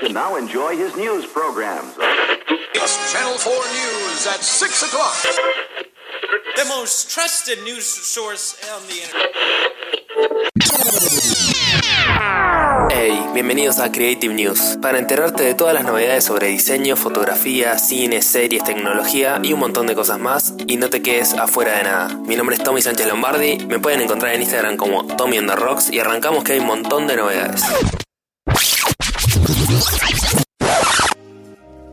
And now enjoy his news programs. It's Channel 4 News at 6 o'clock. The most trusted news source on the internet. Hey, bienvenidos a Creative News, para enterarte de todas las novedades sobre diseño, fotografía, cine, series, tecnología y un montón de cosas más, y no te quedes afuera de nada. Mi nombre es Tommy Sánchez Lombardi, me pueden encontrar en Instagram como Tommy on the Rocks y arrancamos que hay un montón de novedades.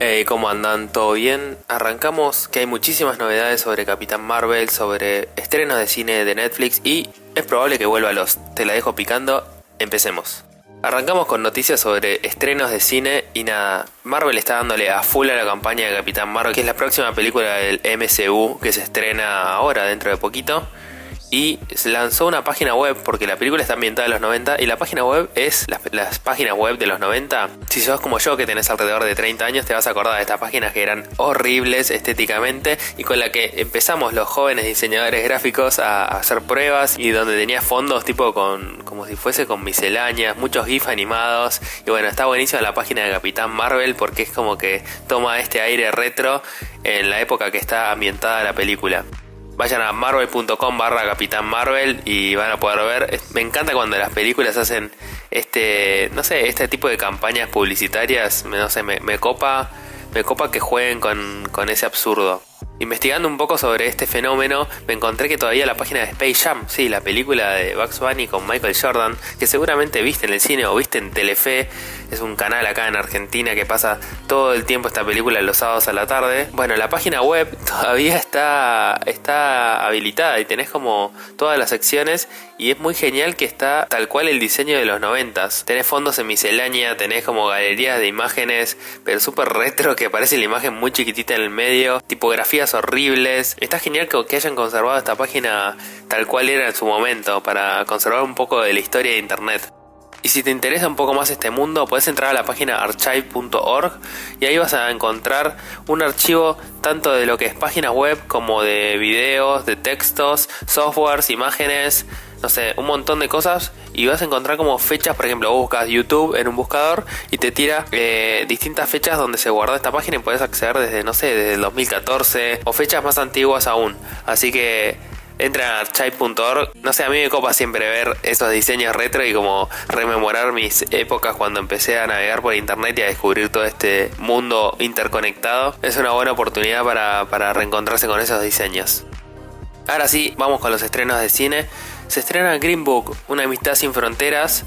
Hey, ¿cómo andan? ¿Todo bien? Arrancamos que hay muchísimas novedades sobre Capitán Marvel, sobre estrenos de cine de Netflix y es probable que vuelva a los. Te la dejo picando, empecemos. Arrancamos con noticias sobre estrenos de cine y nada, Marvel está dándole a full a la campaña de Capitán Marvel, que es la próxima película del MCU que se estrena ahora dentro de poquito y se lanzó una página web porque la película está ambientada en los 90 y la página web es las, las, páginas web de los 90. Si sos como yo que tenés alrededor de 30 años te vas a acordar de estas páginas que eran horribles estéticamente y con la que empezamos los jóvenes diseñadores gráficos a, hacer pruebas y donde tenía fondos tipo con como si fuese con misceláneas, muchos GIF animados y bueno, está buenísima la página de Capitán Marvel porque es como que toma este aire retro en la época que está ambientada la película. Vayan a marvel.com barra Capitán Marvel y van a poder ver. Me encanta cuando las películas hacen este, no sé, este tipo de campañas publicitarias. No sé, me, copa, me copa que jueguen con, con ese absurdo. Investigando un poco sobre este fenómeno, me encontré que todavía la página de Space Jam, sí, la película de Bugs Bunny con Michael Jordan, que seguramente viste en el cine o viste en Telefe, es un canal acá en Argentina que pasa todo el tiempo esta película los sábados a la tarde. Bueno, la página web todavía está, está habilitada y tenés como todas las secciones y es muy genial que está tal cual el diseño de los noventas. Tenés fondos en miscelánea, tenés como galerías de imágenes, pero súper retro que aparece la imagen muy chiquitita en el medio, horribles. Está genial que hayan conservado esta página tal cual era en su momento para conservar un poco de la historia de internet. Y si te interesa un poco más este mundo, puedes entrar a la página archive.org y ahí vas a encontrar un archivo tanto de lo que es páginas web como de videos, de textos, softwares, imágenes, no sé, un montón de cosas y vas a encontrar como fechas, por ejemplo, buscas YouTube en un buscador y te tira eh, distintas fechas donde se guardó esta página y puedes acceder desde, no sé, desde el 2014 o fechas más antiguas aún. Así que entra a archive.org. No sé, a mí me copa siempre ver esos diseños retro y como rememorar mis épocas cuando empecé a navegar por internet y a descubrir todo este mundo interconectado. Es una buena oportunidad para, para reencontrarse con esos diseños. Ahora sí, vamos con los estrenos de cine. Se estrena Green Book, Una amistad sin fronteras.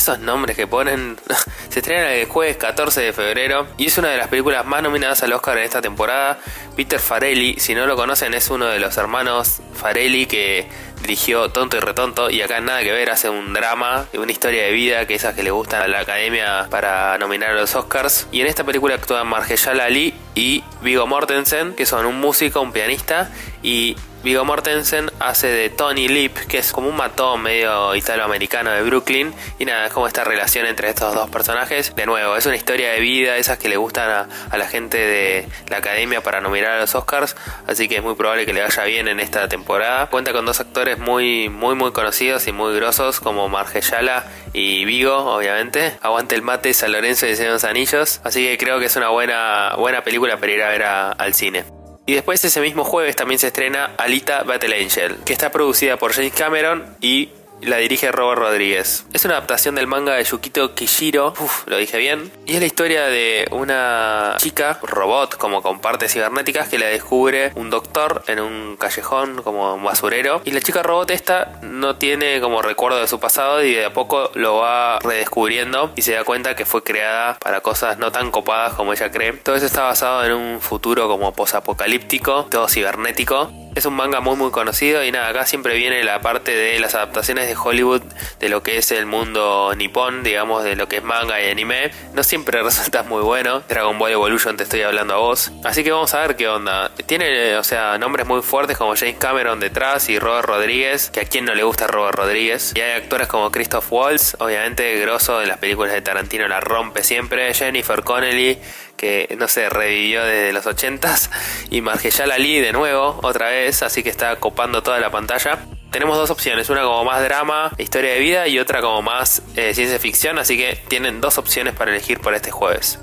Esos nombres que ponen. Se estrena el jueves 14 de febrero y es una de las películas más nominadas al Oscar en esta temporada. Peter Farelli, si no lo conocen, es uno de los hermanos Farelli que dirigió Tonto y Retonto y acá nada que ver, hace un drama, una historia de vida que esas que le gustan a la academia para nominar a los Oscars. Y en esta película actúan Margella Ali y Vigo Mortensen, que son un músico, un pianista y Vigo Mortensen hace de Tony Lip, que es como un matón medio italoamericano de Brooklyn. Y nada, es como esta relación entre estos dos personajes. De nuevo, es una historia de vida, esas que le gustan a, la gente de la academia para nominar a los Oscars. Así que es muy probable que le vaya bien en esta temporada. Cuenta con dos actores muy, muy, muy conocidos y muy grosos, como Margellala y Vigo, obviamente. Aguante el mate, San Lorenzo y los Anillos. Así que creo que es una buena, buena película para ir a ver al cine. Y después ese mismo jueves también se estrena Alita Battle Angel, que está producida por James Cameron y la dirige Robert Rodríguez. Es una adaptación del manga de Yukito Kishiro, lo dije bien, y es la historia de una chica, robot, como con partes cibernéticas, que la descubre un doctor en un callejón como un basurero. Y la chica robot esta no tiene como recuerdo de su pasado y de a poco lo va redescubriendo y se da cuenta que fue creada para cosas no tan copadas como ella cree. Todo eso está basado en un futuro como posapocalíptico, todo cibernético. Es un manga muy muy conocido y nada, acá siempre viene la parte de las adaptaciones de Hollywood de lo que es el mundo nipón, digamos, de lo que es manga y anime. No siempre resulta muy bueno. Dragon Ball Evolution te estoy hablando a vos. Así que vamos a ver qué onda. Tiene, o sea, nombres muy fuertes como James Cameron detrás y Robert Rodríguez, que a quien no le gusta Robert Rodríguez. Y hay actores como Christoph Waltz, obviamente grosso en las películas de Tarantino la rompe siempre. Jennifer Connelly, que no sé, revivió desde los 80s. Y Margellala Ali de nuevo, otra vez, así que está copando toda la pantalla. Tenemos dos opciones, una como más drama, historia de vida y otra como más eh, ciencia ficción, así que tienen dos opciones para elegir para este jueves.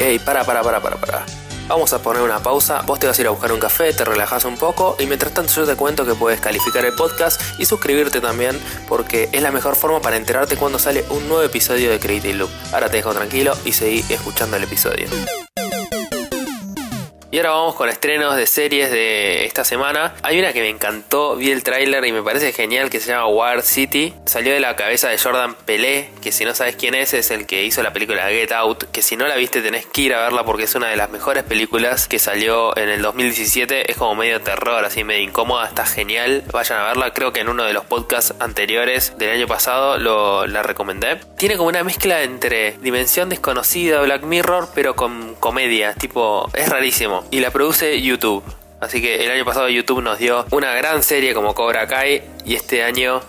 Ey, para, para, para, para, para. Vamos a poner una pausa, vos te vas a ir a buscar un café, te relajas un poco y mientras tanto yo te cuento que puedes calificar el podcast y suscribirte también porque es la mejor forma para enterarte cuando sale un nuevo episodio de Creative Loop. Ahora te dejo tranquilo y seguí escuchando el episodio. Y ahora vamos con estrenos de series de esta semana. Hay una que me encantó, vi el tráiler y me parece genial que se llama War City. Salió de la cabeza de Jordan Pelé, que si no sabes quién es, es el que hizo la película Get Out, que si no la viste tenés que ir a verla porque es una de las mejores películas que salió en el 2017. Es como medio terror, así medio incómoda, está genial. Vayan a verla, creo que en uno de los podcasts anteriores del año pasado lo, la recomendé. Tiene como una mezcla entre Dimensión Desconocida, Black Mirror, pero con comedia, tipo, es rarísimo y la produce YouTube. Así que el año pasado YouTube nos dio una gran serie como Cobra Kai y este año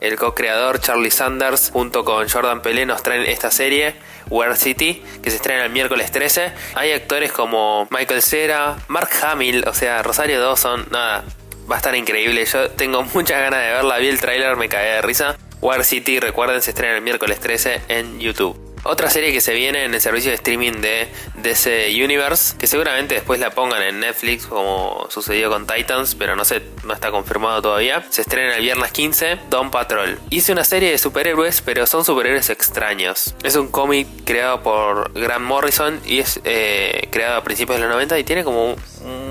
el co-creador Charlie Sanders junto con Jordan Pelé nos traen esta serie War City que se estrena el miércoles 13. Hay actores como Michael Cera, Mark Hamill, o sea, Rosario Dawson, nada, va a estar increíble. Yo tengo muchas ganas de verla, vi el tráiler, me caí de risa. War City, recuerden, se estrena el miércoles 13 en YouTube. Otra serie que se viene en el servicio de streaming de DC Universe, que seguramente después la pongan en Netflix como sucedió con Titans, pero no sé, no está confirmado todavía. Se estrena el viernes 15, Don Patrol. Hice una serie de superhéroes, pero son superhéroes extraños. Es un cómic creado por Grant Morrison y es eh, creado a principios de los 90 y tiene como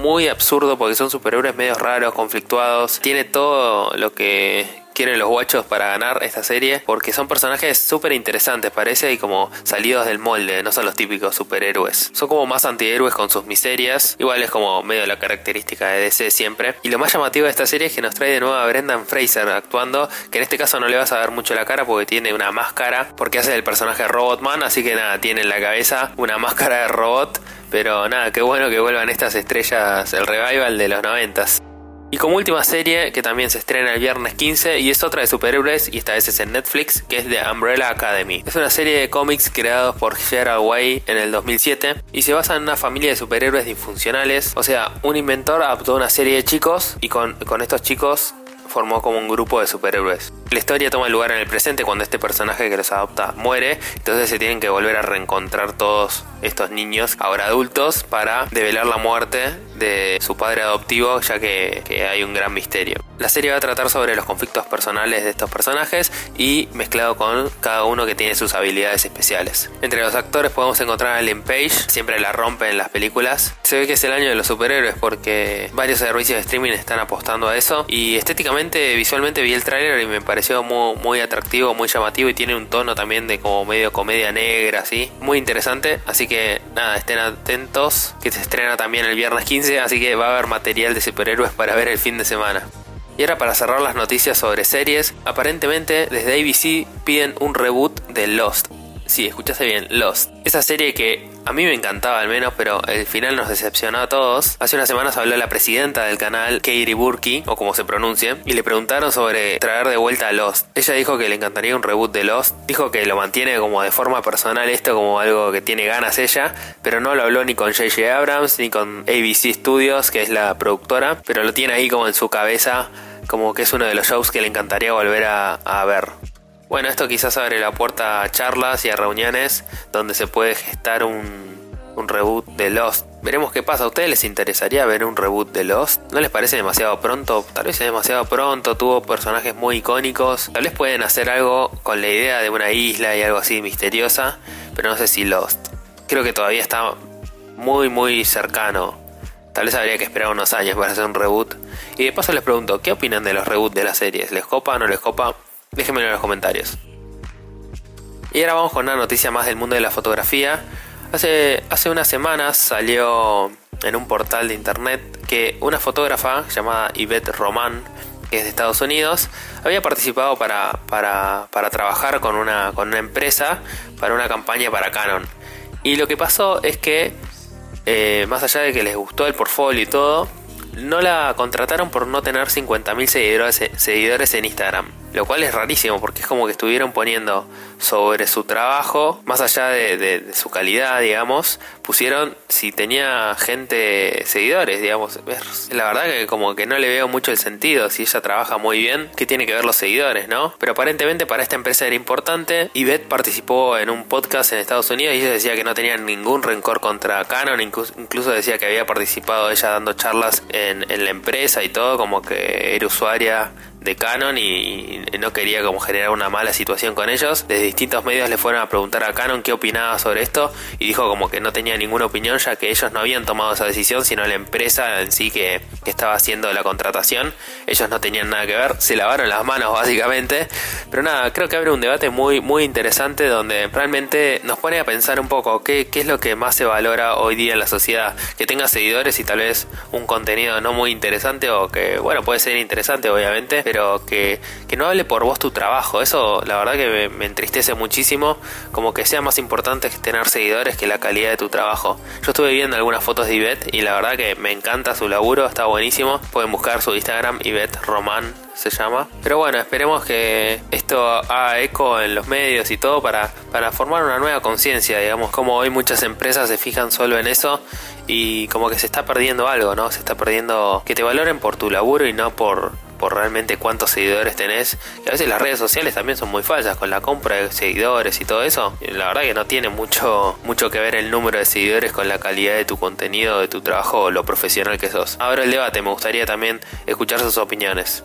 muy absurdo porque son superhéroes medio raros, conflictuados. Tiene todo lo que quieren los guachos para ganar esta serie porque son personajes súper interesantes, parece, y como salidos del molde, no son los típicos superhéroes. Son como más antihéroes con sus miserias, igual es como medio la característica de DC siempre. Y lo más llamativo de esta serie es que nos trae de nuevo a Brendan Fraser actuando, que en este caso no le vas a ver mucho la cara porque tiene una máscara, porque hace el personaje Robotman, así que nada, tiene en la cabeza una máscara de robot. Pero nada, qué bueno que vuelvan estas estrellas, el revival de los noventas. Y como última serie, que también se estrena el viernes 15 y es otra de superhéroes, y esta vez es en Netflix, que es The Umbrella Academy. Es una serie de cómics creados por Gerard Way en el 2007 y se basa en una familia de superhéroes disfuncionales. O sea, un inventor adoptó una serie de chicos y con, con estos chicos formó como un grupo de superhéroes. La historia toma lugar en el presente cuando este personaje que los adopta muere, entonces se tienen que volver a reencontrar todos estos niños, ahora adultos, para develar la muerte de su padre adoptivo, ya que, hay un gran misterio. La serie va a tratar sobre los conflictos personales de estos personajes y mezclado con cada uno que tiene sus habilidades especiales. Entre los actores podemos encontrar a Ellen Page, siempre la rompe en las películas. Se ve que es el año de los superhéroes porque varios servicios de streaming están apostando a eso y estéticamente, visualmente vi el tráiler y me parece pareció muy, muy atractivo, muy llamativo y tiene un tono también de como medio comedia negra, así. Muy interesante, así que nada, estén atentos, que se estrena también el viernes 15, así que va a haber material de superhéroes para ver el fin de semana. Y ahora para cerrar las noticias sobre series, aparentemente desde ABC piden un reboot de Lost. Sí, escuchaste bien, Lost. Esa serie que a mí me encantaba al menos, pero el final nos decepcionó a todos. Hace unas semanas habló la presidenta del canal, Katie Burke, o como se pronuncie, y le preguntaron sobre traer de vuelta a Lost. Ella dijo que le encantaría un reboot de Lost. Dijo que lo mantiene como de forma personal esto como algo que tiene ganas ella, pero no lo habló ni con J.J. Abrams ni con ABC Studios, que es la productora, pero lo tiene ahí como en su cabeza como que es uno de los shows que le encantaría volver a, a ver. Bueno, esto quizás abre la puerta a charlas y a reuniones donde se puede gestar un, reboot de Lost. Veremos qué pasa. ¿A ustedes les interesaría ver un reboot de Lost? ¿No les parece demasiado pronto? Tal vez es demasiado pronto, tuvo personajes muy icónicos. Tal vez pueden hacer algo con la idea de una isla y algo así misteriosa, pero no sé si Lost. Creo que todavía está muy muy cercano. Tal vez habría que esperar unos años para hacer un reboot. Y de paso les pregunto, ¿qué opinan de los reboots de las series? ¿Les copa o no les copa? Déjenmelo en los comentarios. Y ahora vamos con una noticia más del mundo de la fotografía. Hace, hace unas semanas salió en un portal de internet que una fotógrafa llamada Yvette Roman, que es de Estados Unidos, había participado para, para, para trabajar con una, con una empresa para una campaña para Canon. Y lo que pasó es que, eh, más allá de que les gustó el portfolio y todo, no la contrataron por no tener 50.000 seguidores, seguidores en Instagram. Lo cual es rarísimo porque es como que estuvieron poniendo sobre su trabajo, más allá de, su calidad, digamos, pusieron si tenía gente seguidores, digamos. La verdad que como que no le veo mucho el sentido. Si ella trabaja muy bien, ¿qué tiene que ver los seguidores, no? Pero aparentemente para esta empresa era importante. Y Beth participó en un podcast en Estados Unidos y ella decía que no tenía ningún rencor contra Canon. Incluso, decía que había participado ella dando charlas en, en la empresa y todo, como que era usuaria de Canon y, no quería como generar una mala situación con ellos. Desde distintos medios le fueron a preguntar a Canon qué opinaba sobre esto y dijo como que no tenía ninguna opinión ya que ellos no habían tomado esa decisión sino la empresa en sí que, estaba haciendo la contratación. Ellos no tenían nada que ver, se lavaron las manos básicamente. Pero nada, creo que abre un debate muy, muy interesante donde realmente nos pone a pensar un poco qué, qué es lo que más se valora hoy día en la sociedad. Que tenga seguidores y tal vez un contenido no muy interesante o que bueno puede ser interesante obviamente pero que, no hable por vos tu trabajo. Eso la verdad que me, entristece muchísimo, como que sea más importante tener seguidores que la calidad de tu trabajo. Yo estuve viendo algunas fotos de Ivette y la verdad que me encanta su laburo, está buenísimo. Pueden buscar su Instagram, Ivette Román se llama. Pero bueno, esperemos que esto haga eco en los medios y todo para, para formar una nueva conciencia, digamos, como hoy muchas empresas se fijan solo en eso y como que se está perdiendo algo, ¿no? Se está perdiendo que te valoren por tu laburo y no por por realmente cuántos seguidores tenés. Y a veces las redes sociales también son muy falsas con la compra de seguidores y todo eso. La verdad que no tiene mucho, mucho que ver el número de seguidores con la calidad de tu contenido, de tu trabajo o lo profesional que sos. Ahora el debate, me gustaría también escuchar sus opiniones.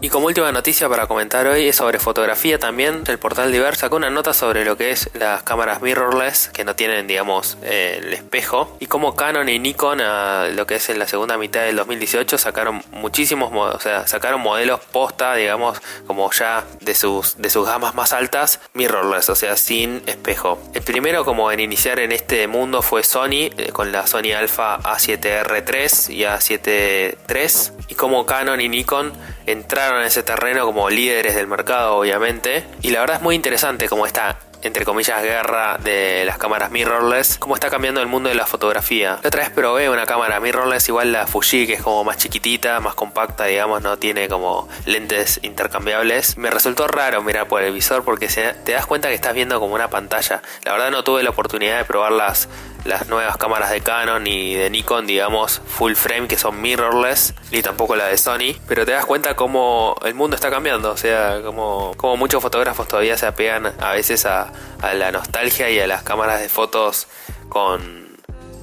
Y como última noticia para comentar hoy es sobre fotografía también. El portal Diver sacó una nota sobre lo que es las cámaras mirrorless que no tienen, digamos, el espejo. Y como Canon y Nikon, a lo que es en la segunda mitad del 2018, sacaron muchísimos, o sea, sacaron modelos posta, digamos, como ya de sus, de sus gamas más altas, mirrorless, o sea, sin espejo. El primero como en iniciar en este mundo fue Sony, eh, con la Sony Alpha A7R3 y A7 III. Y como Canon y Nikon entraron en ese terreno como líderes del mercado, obviamente. Y la verdad es muy interesante como está entre comillas, guerra de las cámaras mirrorless, cómo está cambiando el mundo de la fotografía. La otra vez probé una cámara mirrorless, igual la Fuji, que es como más chiquitita, más compacta, digamos, no tiene como lentes intercambiables. Me resultó raro mirar por el visor porque te das cuenta que estás viendo como una pantalla. La verdad no tuve la oportunidad de probar las las nuevas cámaras de Canon y de Nikon, digamos, full frame, que son mirrorless, ni tampoco la de Sony, pero te das cuenta cómo el mundo está cambiando, o sea, como, como muchos fotógrafos todavía se apegan a veces a, a la nostalgia y a las cámaras de fotos con,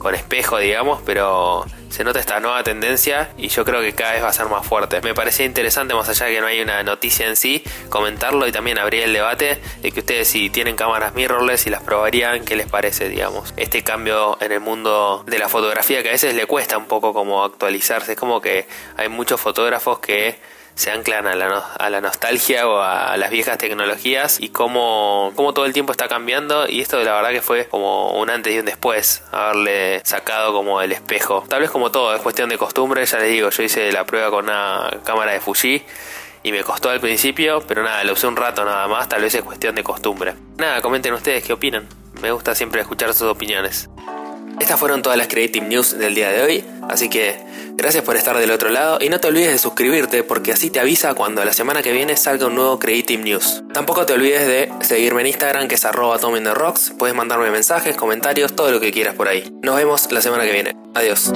con espejo, digamos, pero se nota esta nueva tendencia y yo creo que cada vez va a ser más fuerte. Me parecía interesante, más allá de que no hay una noticia en sí, comentarlo y también abrir el debate de que ustedes si tienen cámaras mirrorless y las probarían, ¿qué les parece, digamos? Este cambio en el mundo de la fotografía que a veces le cuesta un poco como actualizarse, es como que hay muchos fotógrafos que se anclan a la, nostalgia o a las viejas tecnologías y cómo, cómo todo el tiempo está cambiando. Y esto la verdad que fue como un antes y un después haberle sacado como el espejo. Tal vez como todo es cuestión de costumbre. Ya les digo yo hice la prueba con una cámara de Fuji y me costó al principio pero nada lo usé un rato nada más. Tal vez es cuestión de costumbre. Nada comenten ustedes qué opinan. Me gusta siempre escuchar sus opiniones. Estas fueron todas las Creative News del día de hoy, así que gracias por estar del otro lado y no te olvides de suscribirte porque así te avisa cuando la semana que viene salga un nuevo Creative News. Tampoco te olvides de seguirme en Instagram que es arroba Rocks, puedes mandarme mensajes, comentarios, todo lo que quieras por ahí. Nos vemos la semana que viene. Adiós.